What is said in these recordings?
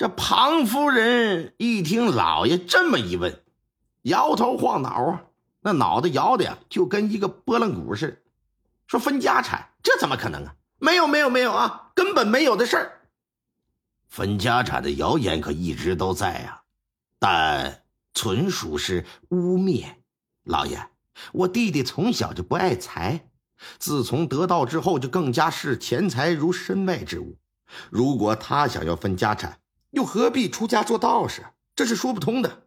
这庞夫人一听老爷这么一问，摇头晃脑啊，那脑袋摇的呀，就跟一个拨浪鼓似的。说分家产，这怎么可能啊？没有，没有，没有啊，根本没有的事儿。分家产的谣言可一直都在啊，但纯属是污蔑。老爷，我弟弟从小就不爱财，自从得道之后，就更加视钱财如身外之物。如果他想要分家产，又何必出家做道士？这是说不通的。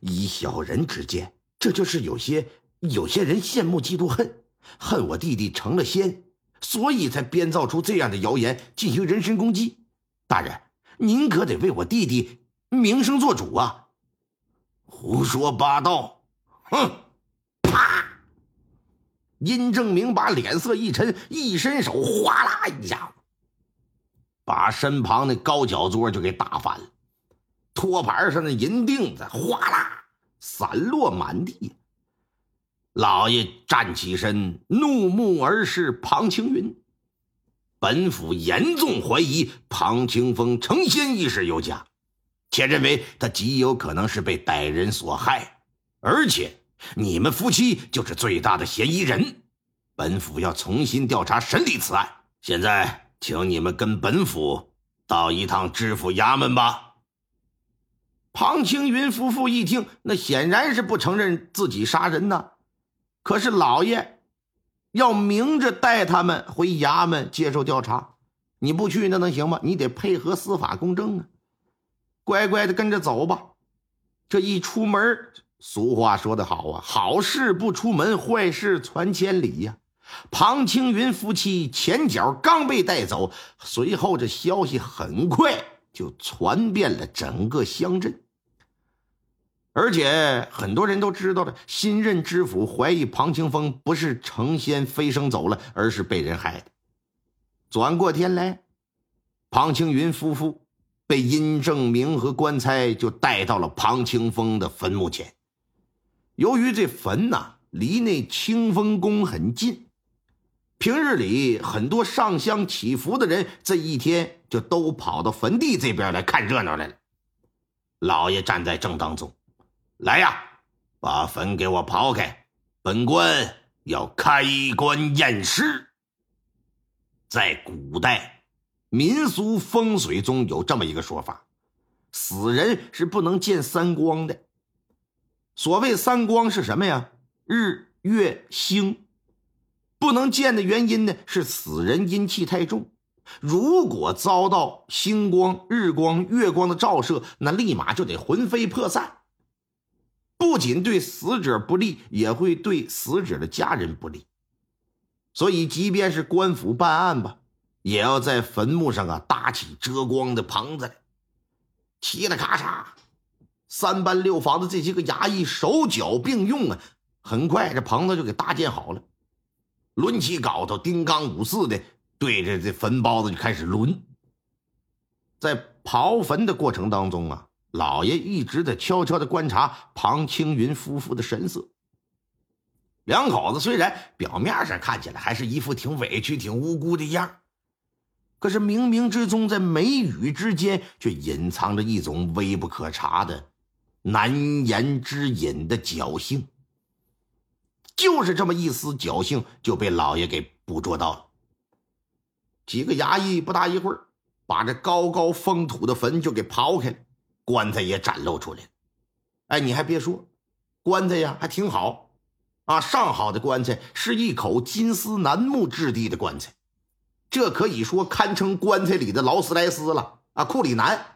以小人之见，这就是有些有些人羡慕嫉妒恨，恨我弟弟成了仙，所以才编造出这样的谣言进行人身攻击。大人，您可得为我弟弟名声做主啊！胡说八道！哼！啪！殷正明把脸色一沉，一伸手，哗啦一下。把身旁的高脚桌就给打翻了，托盘上的银锭子哗啦散落满地。老爷站起身，怒目而视庞青云。本府严重怀疑庞清风成仙一事有假，且认为他极有可能是被歹人所害，而且你们夫妻就是最大的嫌疑人。本府要重新调查审理此案。现在。请你们跟本府到一趟知府衙门吧。庞青云夫妇一听，那显然是不承认自己杀人呢。可是老爷要明着带他们回衙门接受调查，你不去那能行吗？你得配合司法公正啊，乖乖的跟着走吧。这一出门，俗话说得好啊，好事不出门，坏事传千里呀。庞青云夫妻前脚刚被带走，随后这消息很快就传遍了整个乡镇。而且很多人都知道了，新任知府怀疑庞清风不是成仙飞升走了，而是被人害的。转过天来，庞青云夫妇被殷正明和官差就带到了庞清风的坟墓前。由于这坟呐离那清风宫很近。平日里，很多上香祈福的人，这一天就都跑到坟地这边来看热闹来了。老爷站在正当中，来呀，把坟给我刨开，本官要开棺验尸。在古代民俗风水中有这么一个说法：死人是不能见三光的。所谓三光是什么呀？日、月、星。不能见的原因呢，是死人阴气太重。如果遭到星光、日光、月光的照射，那立马就得魂飞魄散。不仅对死者不利，也会对死者的家人不利。所以，即便是官府办案吧，也要在坟墓上啊搭起遮光的棚子来。嘁哩咔嚓，三班六房的这些个衙役手脚并用啊，很快这棚子就给搭建好了。抡起镐头，丁刚五四的对着这坟包子就开始抡。在刨坟的过程当中啊，老爷一直在悄悄的观察庞青云夫妇的神色。两口子虽然表面上看起来还是一副挺委屈、挺无辜的样可是冥冥之中，在眉宇之间却隐藏着一种微不可察的难言之隐的侥幸。就是这么一丝侥幸，就被老爷给捕捉到了。几个衙役不大一会儿，把这高高封土的坟就给刨开了，棺材也展露出来了。哎，你还别说，棺材呀还挺好，啊，上好的棺材是一口金丝楠木质地的棺材，这可以说堪称棺材里的劳斯莱斯了啊，库里南。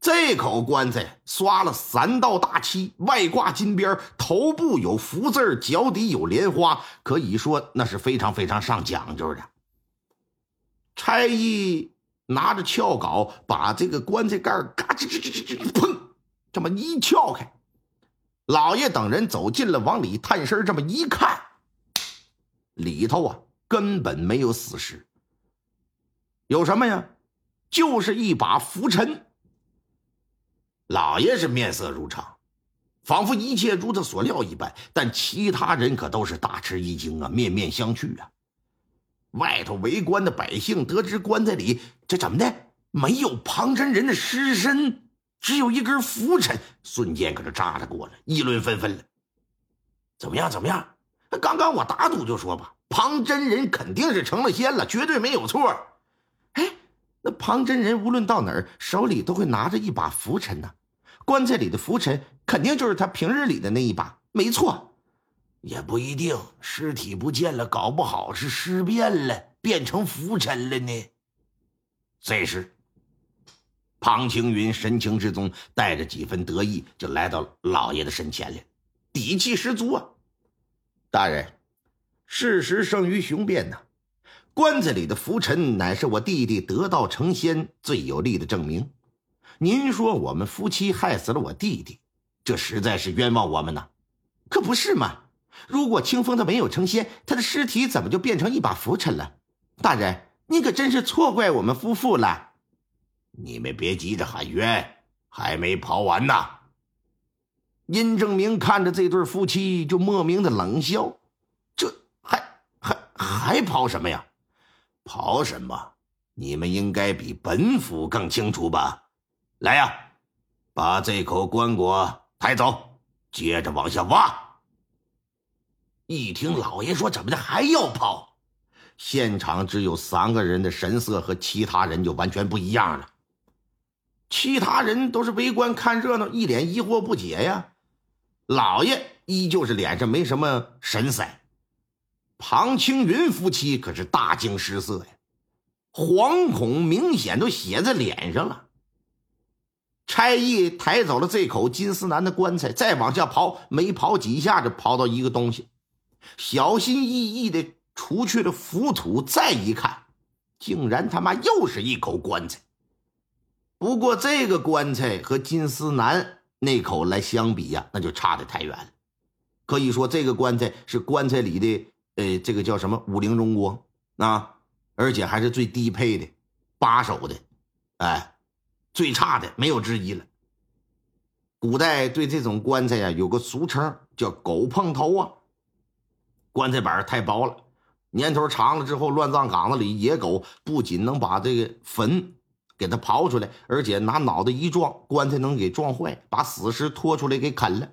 这口棺材刷了三道大漆，外挂金边，头部有福字，脚底有莲花，可以说那是非常非常上讲究的。差役拿着撬镐把这个棺材盖嘎吱吱吱吱吱砰，这么一撬开。老爷等人走近了，往里探身，这么一看，里头啊根本没有死尸，有什么呀？就是一把拂尘。老爷是面色如常，仿佛一切如他所料一般，但其他人可都是大吃一惊啊，面面相觑啊。外头围观的百姓得知棺材里这怎么的没有庞真人的尸身。只有一根浮尘，瞬间可就扎了过来，议论纷纷了。怎么样？怎么样？刚刚我打赌就说吧，庞真人肯定是成了仙了，绝对没有错。哎，那庞真人无论到哪儿，手里都会拿着一把浮尘呢。棺材里的浮尘肯定就是他平日里的那一把，没错。也不一定，尸体不见了，搞不好是尸变了，变成浮尘了呢。这时。庞青云神情之中带着几分得意，就来到老爷的身前了，底气十足啊！大人，事实胜于雄辩呐，棺材里的浮尘乃是我弟弟得道成仙最有力的证明。您说我们夫妻害死了我弟弟，这实在是冤枉我们呐！可不是吗？如果清风他没有成仙，他的尸体怎么就变成一把浮尘了？大人，你可真是错怪我们夫妇了。你们别急着喊冤，还没刨完呢。殷正明看着这对夫妻，就莫名的冷笑：“这还还还刨什么呀？刨什么？你们应该比本府更清楚吧？来呀，把这口棺椁抬走，接着往下挖。”一听老爷说怎么的还要跑，现场只有三个人的神色和其他人就完全不一样了。其他人都是围观看热闹，一脸疑惑不解呀。老爷依旧是脸上没什么神色，庞青云夫妻可是大惊失色呀，惶恐明显都写在脸上了。差役抬走了这口金丝楠的棺材，再往下刨，没刨几下就刨到一个东西，小心翼翼的除去了浮土，再一看，竟然他妈又是一口棺材。不过这个棺材和金丝楠那口来相比呀，那就差得太远了。可以说，这个棺材是棺材里的，呃，这个叫什么五菱荣光啊，而且还是最低配的，八手的，哎，最差的没有之一了。古代对这种棺材呀，有个俗称叫“狗碰头”啊。棺材板太薄了，年头长了之后，乱葬岗子里野狗不仅能把这个坟。给它刨出来，而且拿脑袋一撞，棺材能给撞坏，把死尸拖出来给啃了。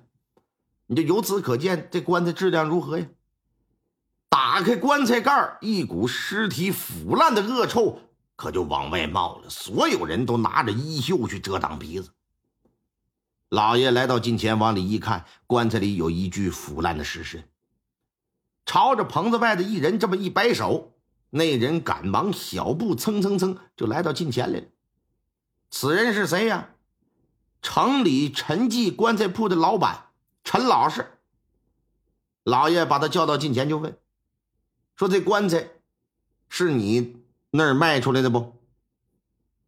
你就由此可见，这棺材质量如何呀？打开棺材盖一股尸体腐烂的恶臭可就往外冒了。所有人都拿着衣袖去遮挡鼻子。老爷来到近前，往里一看，棺材里有一具腐烂的尸身。朝着棚子外的一人这么一摆手，那人赶忙小步蹭蹭蹭就来到近前来了。此人是谁呀？城里陈记棺材铺的老板陈老实。老爷把他叫到近前，就问：“说这棺材是你那儿卖出来的不？”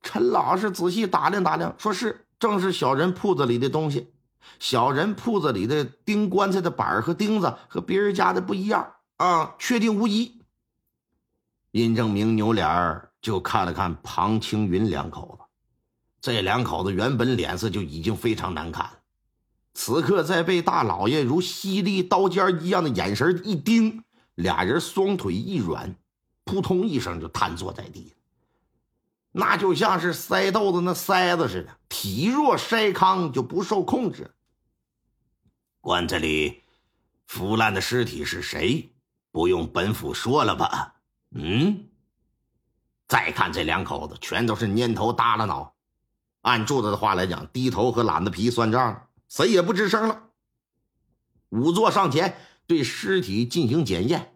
陈老实仔细打量打量，说是，正是小人铺子里的东西。小人铺子里的钉棺材的板和钉子和别人家的不一样啊，确定无疑。殷正明扭脸就看了看庞青云两口子。这两口子原本脸色就已经非常难看了，此刻再被大老爷如犀利刀尖一样的眼神一盯，俩人双腿一软，扑通一声就瘫坐在地，那就像是塞豆子那塞子似的，体弱筛糠就不受控制。棺材里腐烂的尸体是谁？不用本府说了吧？嗯。再看这两口子，全都是蔫头耷拉脑。按柱子的话来讲，低头和懒得皮算账，谁也不吱声了。仵作上前对尸体进行检验，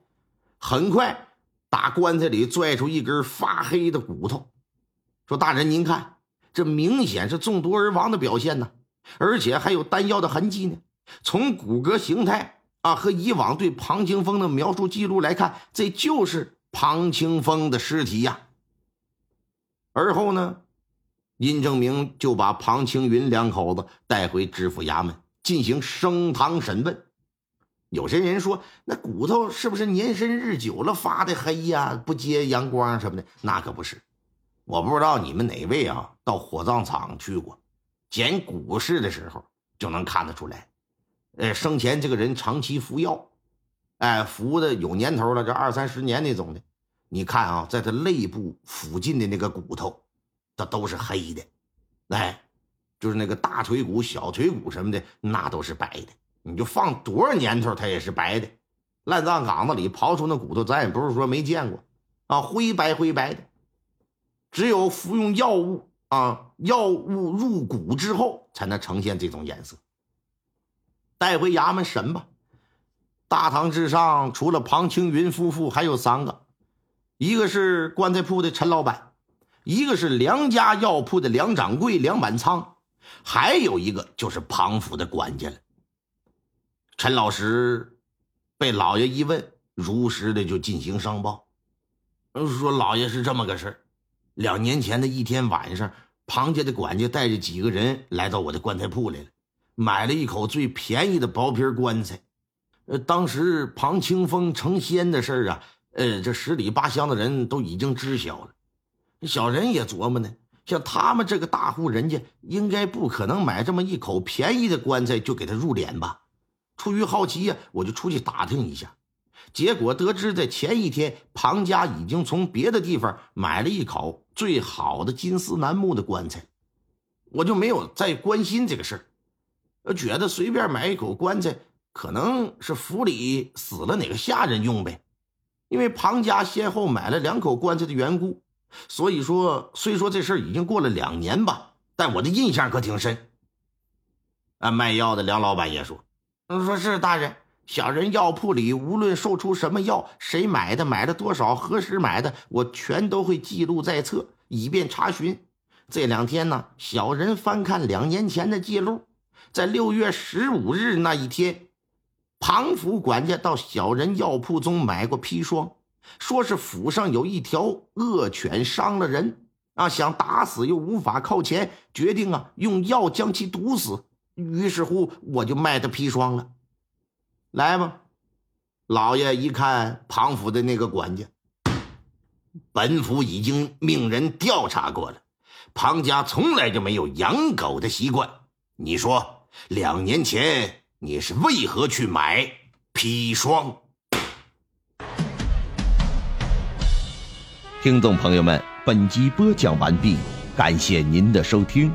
很快打棺材里拽出一根发黑的骨头，说：“大人，您看，这明显是中毒而亡的表现呢，而且还有丹药的痕迹呢。从骨骼形态啊和以往对庞清风的描述记录来看，这就是庞清风的尸体呀。”而后呢，殷正明就把庞青云两口子带回知府衙门进行升堂审问。有些人说，那骨头是不是年深日久了发的黑呀？不接阳光什么的？那可不是。我不知道你们哪位啊，到火葬场去过，捡骨事的时候就能看得出来。呃，生前这个人长期服药，哎，服的有年头了，这二三十年那种的。你看啊，在他肋部附近的那个骨头，它都是黑的，哎，就是那个大腿骨、小腿骨什么的，那都是白的。你就放多少年头，它也是白的。烂葬岗子里刨出那骨头，咱也不是说没见过啊，灰白灰白的。只有服用药物啊，药物入骨之后，才能呈现这种颜色。带回衙门审吧。大堂之上，除了庞青云夫妇，还有三个，一个是棺材铺的陈老板，一个是梁家药铺的梁掌柜梁满仓，还有一个就是庞府的管家了。陈老师被老爷一问，如实的就进行上报，说老爷是这么个事两年前的一天晚上，庞家的管家带着几个人来到我的棺材铺来了，买了一口最便宜的薄皮棺材。呃，当时庞清风成仙的事儿啊，呃，这十里八乡的人都已经知晓了。小人也琢磨呢，像他们这个大户人家，应该不可能买这么一口便宜的棺材就给他入殓吧。出于好奇呀，我就出去打听一下，结果得知在前一天，庞家已经从别的地方买了一口最好的金丝楠木的棺材，我就没有再关心这个事儿，觉得随便买一口棺材，可能是府里死了哪个下人用呗。因为庞家先后买了两口棺材的缘故，所以说虽说这事儿已经过了两年吧，但我的印象可挺深。啊，卖药的梁老板也说。说是大人，小人药铺里无论售出什么药，谁买的，买了多少，何时买的，我全都会记录在册，以便查询。这两天呢，小人翻看两年前的记录，在六月十五日那一天，庞府管家到小人药铺中买过砒霜，说是府上有一条恶犬伤了人，啊，想打死又无法靠前，决定啊用药将其毒死。于是乎，我就卖他砒霜了。来吧，老爷一看庞府的那个管家，本府已经命人调查过了，庞家从来就没有养狗的习惯。你说，两年前你是为何去买砒霜？听众朋友们，本集播讲完毕，感谢您的收听。